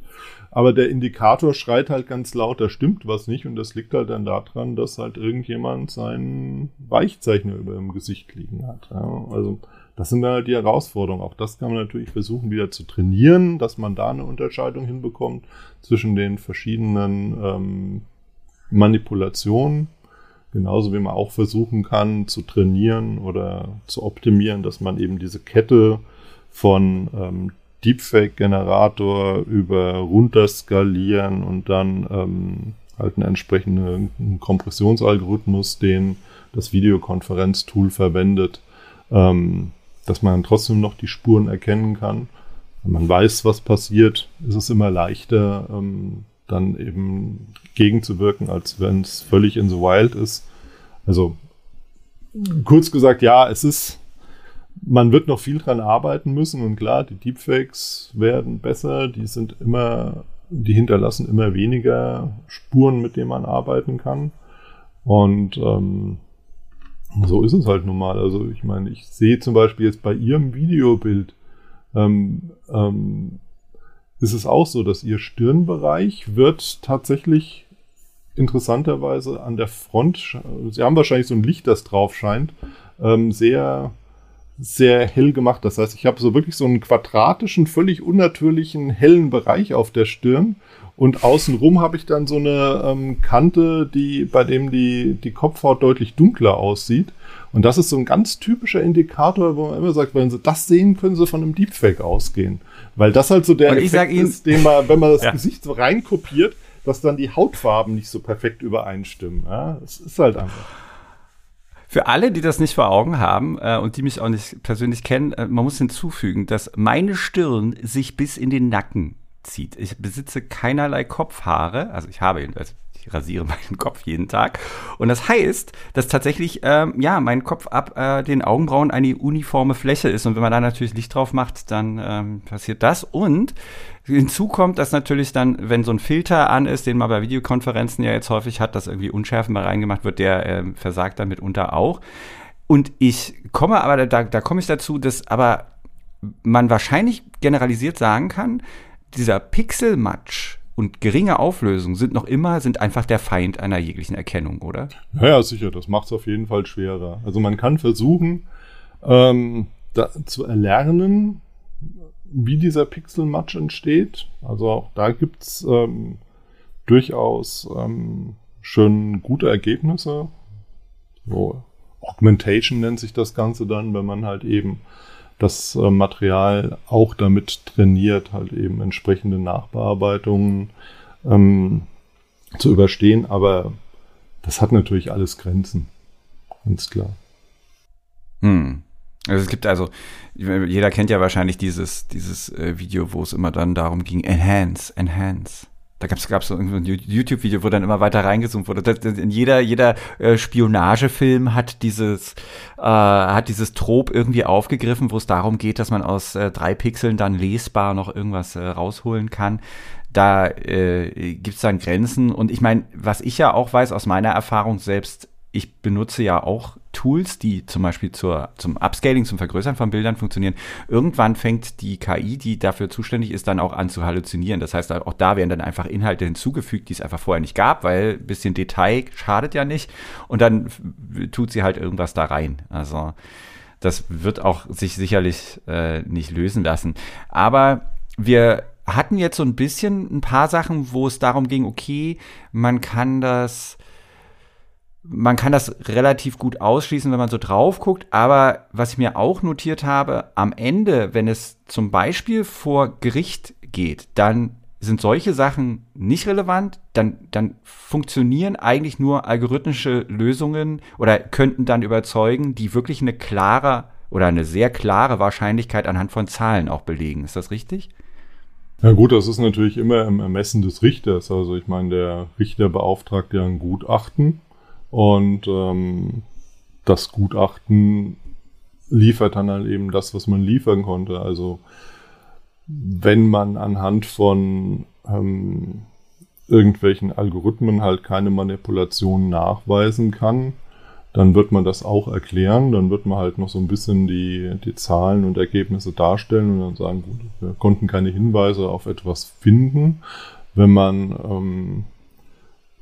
aber der Indikator schreit halt ganz laut, da stimmt was nicht und das liegt halt dann daran, dass halt irgendjemand seinen Weichzeichner über dem Gesicht liegen hat. Ja, also das sind dann halt die Herausforderungen. Auch das kann man natürlich versuchen wieder zu trainieren, dass man da eine Unterscheidung hinbekommt zwischen den verschiedenen ähm, Manipulationen. Genauso wie man auch versuchen kann zu trainieren oder zu optimieren, dass man eben diese Kette von ähm, Deepfake-Generator über runterskalieren und dann ähm, halt einen entsprechenden Kompressionsalgorithmus, den das Videokonferenztool verwendet, ähm, dass man trotzdem noch die Spuren erkennen kann. Wenn man weiß, was passiert, ist es immer leichter, ähm, dann eben gegenzuwirken, als wenn es völlig in the wild ist. Also kurz gesagt, ja, es ist, man wird noch viel dran arbeiten müssen und klar, die Deepfakes werden besser, die sind immer, die hinterlassen immer weniger Spuren, mit denen man arbeiten kann. Und ähm, so ist es halt nun mal. Also ich meine, ich sehe zum Beispiel jetzt bei ihrem Videobild, ähm, ähm, ist es auch so, dass ihr Stirnbereich wird tatsächlich interessanterweise an der Front, sie haben wahrscheinlich so ein Licht, das drauf scheint, ähm, sehr, sehr hell gemacht. Das heißt, ich habe so wirklich so einen quadratischen, völlig unnatürlichen, hellen Bereich auf der Stirn. Und außenrum habe ich dann so eine ähm, Kante, die, bei dem die, die Kopfhaut deutlich dunkler aussieht. Und das ist so ein ganz typischer Indikator, wo man immer sagt, wenn Sie das sehen, können Sie von einem Deepfake ausgehen. Weil das halt so der Und Effekt Ihnen, ist, den man, wenn man das ja. Gesicht so reinkopiert, dass dann die Hautfarben nicht so perfekt übereinstimmen. Ja, es ist halt einfach. Für alle, die das nicht vor Augen haben äh, und die mich auch nicht persönlich kennen, äh, man muss hinzufügen, dass meine Stirn sich bis in den Nacken zieht. Ich besitze keinerlei Kopfhaare, also ich habe also rasiere meinen Kopf jeden Tag. Und das heißt, dass tatsächlich, ähm, ja, mein Kopf ab äh, den Augenbrauen eine uniforme Fläche ist. Und wenn man da natürlich Licht drauf macht, dann ähm, passiert das. Und hinzu kommt, dass natürlich dann, wenn so ein Filter an ist, den man bei Videokonferenzen ja jetzt häufig hat, dass irgendwie Unschärfen mal reingemacht wird, der äh, versagt dann mitunter auch. Und ich komme aber, da, da komme ich dazu, dass aber man wahrscheinlich generalisiert sagen kann, dieser Pixelmatch und geringe Auflösung sind noch immer, sind einfach der Feind einer jeglichen Erkennung, oder? Ja, ja sicher, das macht es auf jeden Fall schwerer. Also man kann versuchen, ähm, zu erlernen, wie dieser Pixelmatch entsteht. Also auch da gibt's ähm, durchaus ähm, schon gute Ergebnisse. So, Augmentation nennt sich das Ganze dann, wenn man halt eben das äh, Material auch damit trainiert, halt eben entsprechende Nachbearbeitungen ähm, zu überstehen. Aber das hat natürlich alles Grenzen. Ganz klar. Hm. Also es gibt also, jeder kennt ja wahrscheinlich dieses, dieses äh, Video, wo es immer dann darum ging, enhance, enhance. Da gab es so ein YouTube-Video, wo dann immer weiter reingezoomt wurde. Das, das, jeder jeder äh, Spionagefilm hat dieses äh, hat dieses Trop irgendwie aufgegriffen, wo es darum geht, dass man aus äh, drei Pixeln dann lesbar noch irgendwas äh, rausholen kann. Da äh, gibt es dann Grenzen. Und ich meine, was ich ja auch weiß aus meiner Erfahrung selbst ich benutze ja auch Tools, die zum Beispiel zur, zum Upscaling, zum Vergrößern von Bildern funktionieren. Irgendwann fängt die KI, die dafür zuständig ist, dann auch an zu halluzinieren. Das heißt, auch da werden dann einfach Inhalte hinzugefügt, die es einfach vorher nicht gab, weil ein bisschen Detail schadet ja nicht. Und dann tut sie halt irgendwas da rein. Also das wird auch sich sicherlich äh, nicht lösen lassen. Aber wir hatten jetzt so ein bisschen ein paar Sachen, wo es darum ging, okay, man kann das man kann das relativ gut ausschließen, wenn man so drauf guckt. Aber was ich mir auch notiert habe, am Ende, wenn es zum Beispiel vor Gericht geht, dann sind solche Sachen nicht relevant, dann, dann funktionieren eigentlich nur algorithmische Lösungen oder könnten dann überzeugen, die wirklich eine klare oder eine sehr klare Wahrscheinlichkeit anhand von Zahlen auch belegen. Ist das richtig? Ja gut, das ist natürlich immer im Ermessen des Richters. Also ich meine, der Richter beauftragt ja ein Gutachten und ähm, das Gutachten liefert dann halt eben das, was man liefern konnte. Also wenn man anhand von ähm, irgendwelchen Algorithmen halt keine Manipulation nachweisen kann, dann wird man das auch erklären. Dann wird man halt noch so ein bisschen die, die Zahlen und Ergebnisse darstellen und dann sagen, gut, wir konnten keine Hinweise auf etwas finden. Wenn man ähm,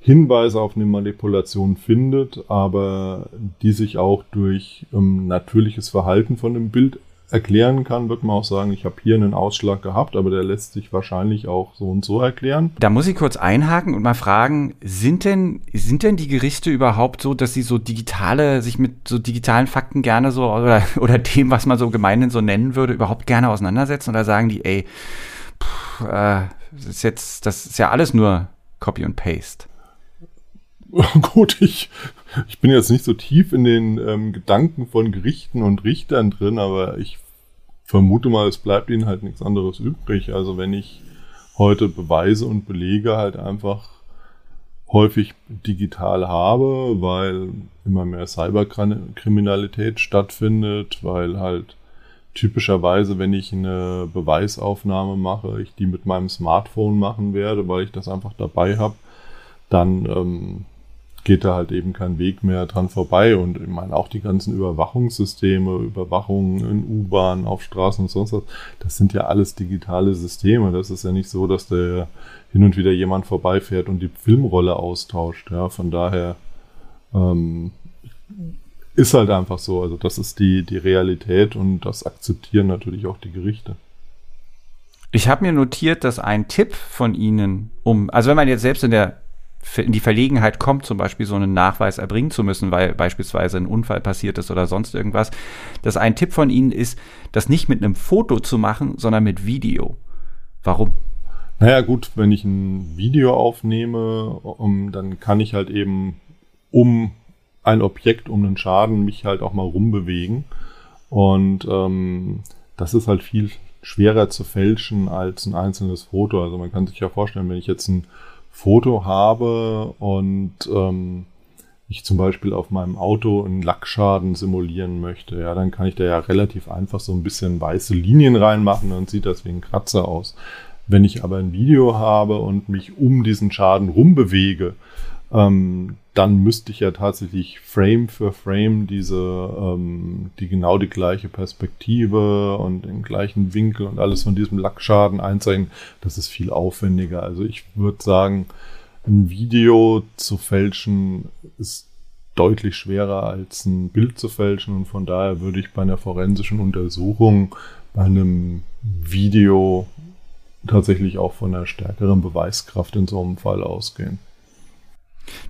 Hinweise auf eine Manipulation findet, aber die sich auch durch ähm, natürliches Verhalten von dem Bild erklären kann, wird man auch sagen, ich habe hier einen Ausschlag gehabt, aber der lässt sich wahrscheinlich auch so und so erklären. Da muss ich kurz einhaken und mal fragen, sind denn, sind denn die Gerichte überhaupt so, dass sie so digitale, sich mit so digitalen Fakten gerne so oder, oder dem, was man so gemeinhin so nennen würde, überhaupt gerne auseinandersetzen oder sagen die, ey, pff, äh, das ist jetzt, das ist ja alles nur Copy und Paste? Gut, ich, ich bin jetzt nicht so tief in den ähm, Gedanken von Gerichten und Richtern drin, aber ich vermute mal, es bleibt ihnen halt nichts anderes übrig. Also wenn ich heute Beweise und Belege halt einfach häufig digital habe, weil immer mehr Cyberkriminalität stattfindet, weil halt typischerweise, wenn ich eine Beweisaufnahme mache, ich die mit meinem Smartphone machen werde, weil ich das einfach dabei habe, dann ähm, geht da halt eben kein Weg mehr dran vorbei. Und ich meine, auch die ganzen Überwachungssysteme, Überwachungen in U-Bahn, auf Straßen und sonst was, das sind ja alles digitale Systeme. Das ist ja nicht so, dass der hin und wieder jemand vorbeifährt und die Filmrolle austauscht. Ja, von daher ähm, ist halt einfach so. Also das ist die, die Realität und das akzeptieren natürlich auch die Gerichte. Ich habe mir notiert, dass ein Tipp von Ihnen, um, also wenn man jetzt selbst in der in die Verlegenheit kommt, zum Beispiel so einen Nachweis erbringen zu müssen, weil beispielsweise ein Unfall passiert ist oder sonst irgendwas, dass ein Tipp von Ihnen ist, das nicht mit einem Foto zu machen, sondern mit Video. Warum? Naja gut, wenn ich ein Video aufnehme, um, dann kann ich halt eben um ein Objekt, um einen Schaden mich halt auch mal rumbewegen. Und ähm, das ist halt viel schwerer zu fälschen als ein einzelnes Foto. Also man kann sich ja vorstellen, wenn ich jetzt ein Foto habe und ähm, ich zum Beispiel auf meinem Auto einen Lackschaden simulieren möchte, ja, dann kann ich da ja relativ einfach so ein bisschen weiße Linien reinmachen und sieht das wie ein Kratzer aus. Wenn ich aber ein Video habe und mich um diesen Schaden rumbewege, ähm, dann müsste ich ja tatsächlich Frame für Frame diese, ähm, die genau die gleiche Perspektive und den gleichen Winkel und alles von diesem Lackschaden einzeichnen. Das ist viel aufwendiger. Also ich würde sagen, ein Video zu fälschen ist deutlich schwerer als ein Bild zu fälschen und von daher würde ich bei einer forensischen Untersuchung bei einem Video tatsächlich auch von einer stärkeren Beweiskraft in so einem Fall ausgehen.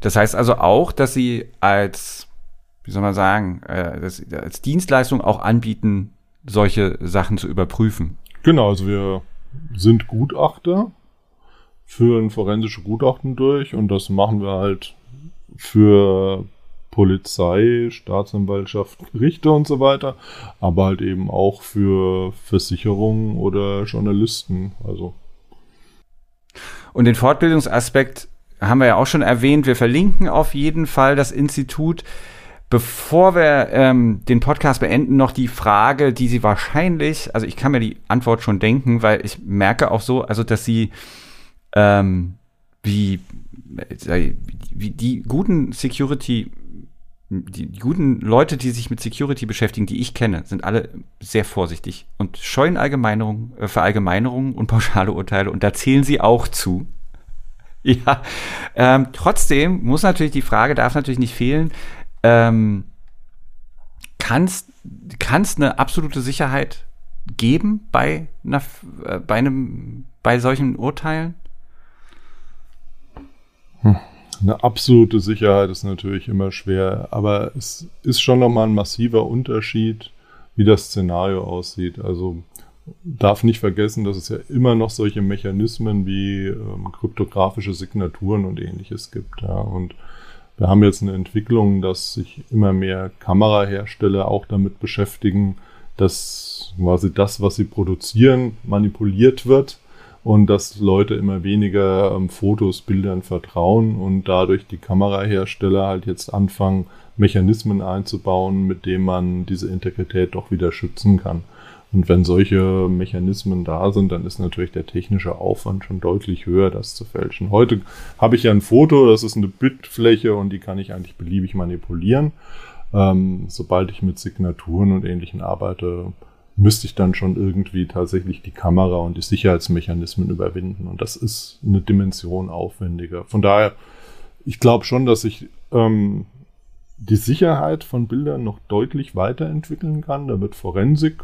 Das heißt also auch, dass sie als, wie soll man sagen, äh, das, als Dienstleistung auch anbieten, solche Sachen zu überprüfen. Genau, also wir sind Gutachter, führen forensische Gutachten durch und das machen wir halt für Polizei, Staatsanwaltschaft, Richter und so weiter, aber halt eben auch für Versicherungen oder Journalisten. Also. Und den Fortbildungsaspekt haben wir ja auch schon erwähnt. Wir verlinken auf jeden Fall das Institut. Bevor wir ähm, den Podcast beenden, noch die Frage, die Sie wahrscheinlich, also ich kann mir die Antwort schon denken, weil ich merke auch so, also dass Sie ähm, wie, wie die guten Security, die, die guten Leute, die sich mit Security beschäftigen, die ich kenne, sind alle sehr vorsichtig und scheuen Allgemeinerungen, äh, Verallgemeinerungen und pauschale Urteile und da zählen Sie auch zu. Ja, ähm, trotzdem muss natürlich die Frage, darf natürlich nicht fehlen, ähm, kannst kannst eine absolute Sicherheit geben bei einer, äh, bei einem bei solchen Urteilen? Hm. Eine absolute Sicherheit ist natürlich immer schwer, aber es ist schon nochmal ein massiver Unterschied, wie das Szenario aussieht. Also darf nicht vergessen, dass es ja immer noch solche Mechanismen wie ähm, kryptografische Signaturen und ähnliches gibt. Ja. Und wir haben jetzt eine Entwicklung, dass sich immer mehr Kamerahersteller auch damit beschäftigen, dass quasi das, was sie produzieren, manipuliert wird und dass Leute immer weniger ähm, Fotos, Bildern vertrauen und dadurch die Kamerahersteller halt jetzt anfangen, Mechanismen einzubauen, mit denen man diese Integrität doch wieder schützen kann. Und wenn solche Mechanismen da sind, dann ist natürlich der technische Aufwand schon deutlich höher, das zu fälschen. Heute habe ich ja ein Foto, das ist eine Bitfläche und die kann ich eigentlich beliebig manipulieren. Ähm, sobald ich mit Signaturen und ähnlichen arbeite, müsste ich dann schon irgendwie tatsächlich die Kamera und die Sicherheitsmechanismen überwinden. Und das ist eine Dimension aufwendiger. Von daher, ich glaube schon, dass ich ähm, die Sicherheit von Bildern noch deutlich weiterentwickeln kann. Da wird Forensik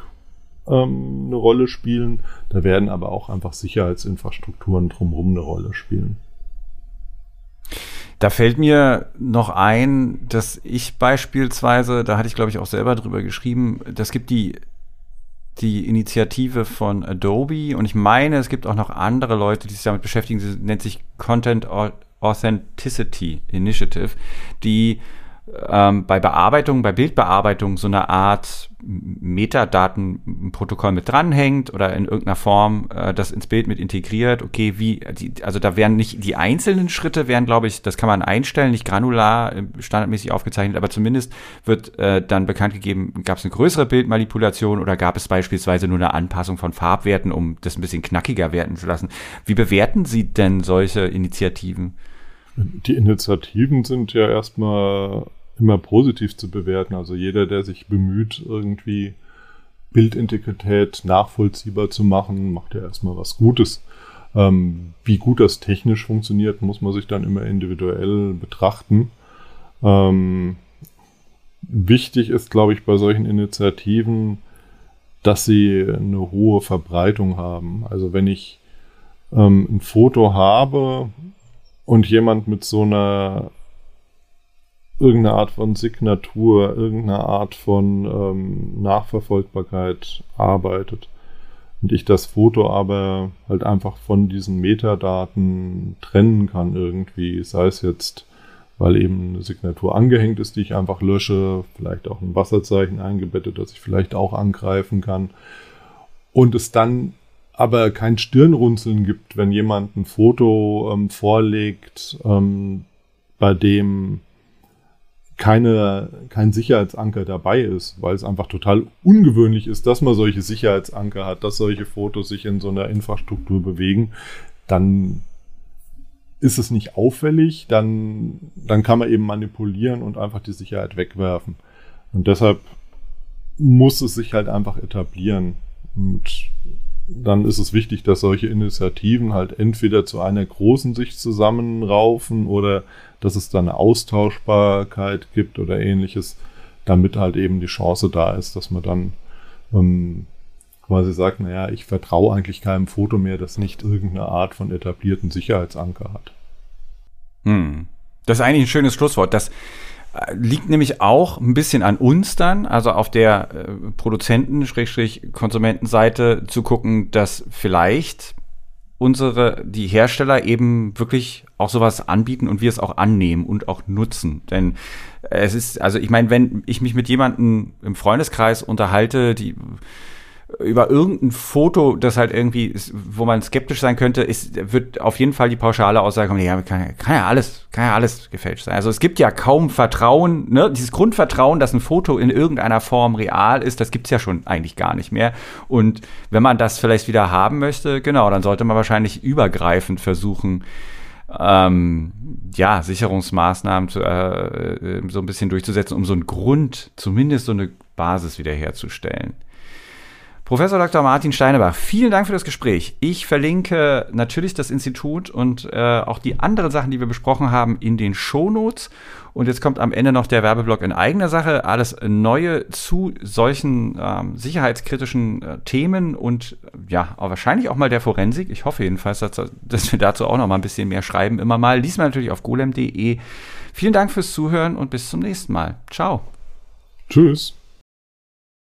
ähm, eine Rolle spielen. Da werden aber auch einfach Sicherheitsinfrastrukturen drumherum eine Rolle spielen. Da fällt mir noch ein, dass ich beispielsweise, da hatte ich glaube ich auch selber drüber geschrieben, das gibt die die Initiative von Adobe und ich meine, es gibt auch noch andere Leute, die sich damit beschäftigen, sie nennt sich Content Authenticity Initiative, die ähm, bei Bearbeitung, bei Bildbearbeitung so eine Art Metadatenprotokoll mit dranhängt oder in irgendeiner Form äh, das ins Bild mit integriert. Okay, wie, die, also da werden nicht die einzelnen Schritte werden, glaube ich, das kann man einstellen, nicht granular, äh, standardmäßig aufgezeichnet, aber zumindest wird äh, dann bekannt gegeben, gab es eine größere Bildmanipulation oder gab es beispielsweise nur eine Anpassung von Farbwerten, um das ein bisschen knackiger werden zu lassen. Wie bewerten Sie denn solche Initiativen? Die Initiativen sind ja erstmal immer positiv zu bewerten. Also jeder, der sich bemüht, irgendwie Bildintegrität nachvollziehbar zu machen, macht ja erstmal was Gutes. Ähm, wie gut das technisch funktioniert, muss man sich dann immer individuell betrachten. Ähm, wichtig ist, glaube ich, bei solchen Initiativen, dass sie eine hohe Verbreitung haben. Also wenn ich ähm, ein Foto habe und jemand mit so einer irgendeine Art von Signatur, irgendeine Art von ähm, Nachverfolgbarkeit arbeitet. Und ich das Foto aber halt einfach von diesen Metadaten trennen kann irgendwie, sei es jetzt, weil eben eine Signatur angehängt ist, die ich einfach lösche, vielleicht auch ein Wasserzeichen eingebettet, das ich vielleicht auch angreifen kann. Und es dann aber kein Stirnrunzeln gibt, wenn jemand ein Foto ähm, vorlegt, ähm, bei dem keine, kein Sicherheitsanker dabei ist, weil es einfach total ungewöhnlich ist, dass man solche Sicherheitsanker hat, dass solche Fotos sich in so einer Infrastruktur bewegen, dann ist es nicht auffällig, dann, dann kann man eben manipulieren und einfach die Sicherheit wegwerfen. Und deshalb muss es sich halt einfach etablieren. Und dann ist es wichtig, dass solche Initiativen halt entweder zu einer großen sich zusammenraufen oder dass es dann eine Austauschbarkeit gibt oder ähnliches, damit halt eben die Chance da ist, dass man dann ähm, quasi sagt, naja, ich vertraue eigentlich keinem Foto mehr, das nicht irgendeine Art von etablierten Sicherheitsanker hat. Hm. Das ist eigentlich ein schönes Schlusswort. Das liegt nämlich auch ein bisschen an uns dann, also auf der äh, Produzenten-Konsumentenseite zu gucken, dass vielleicht unsere, die Hersteller eben wirklich auch sowas anbieten und wir es auch annehmen und auch nutzen. Denn es ist, also ich meine, wenn ich mich mit jemandem im Freundeskreis unterhalte, die über irgendein Foto, das halt irgendwie, ist, wo man skeptisch sein könnte, ist, wird auf jeden Fall die pauschale Aussage kommen, ja, kann, kann ja alles, kann ja alles gefälscht sein. Also es gibt ja kaum Vertrauen, ne? Dieses Grundvertrauen, dass ein Foto in irgendeiner Form real ist, das gibt's ja schon eigentlich gar nicht mehr. Und wenn man das vielleicht wieder haben möchte, genau, dann sollte man wahrscheinlich übergreifend versuchen, ähm, ja, Sicherungsmaßnahmen zu, äh, äh so ein bisschen durchzusetzen, um so einen Grund, zumindest so eine Basis wiederherzustellen. Professor Dr. Martin Steinebach, vielen Dank für das Gespräch. Ich verlinke natürlich das Institut und äh, auch die anderen Sachen, die wir besprochen haben, in den Shownotes. Und jetzt kommt am Ende noch der Werbeblock in eigener Sache. Alles Neue zu solchen ähm, sicherheitskritischen äh, Themen und ja, auch wahrscheinlich auch mal der Forensik. Ich hoffe jedenfalls, dass, dass wir dazu auch noch mal ein bisschen mehr schreiben. Immer mal. Lies mal natürlich auf golem.de. Vielen Dank fürs Zuhören und bis zum nächsten Mal. Ciao. Tschüss.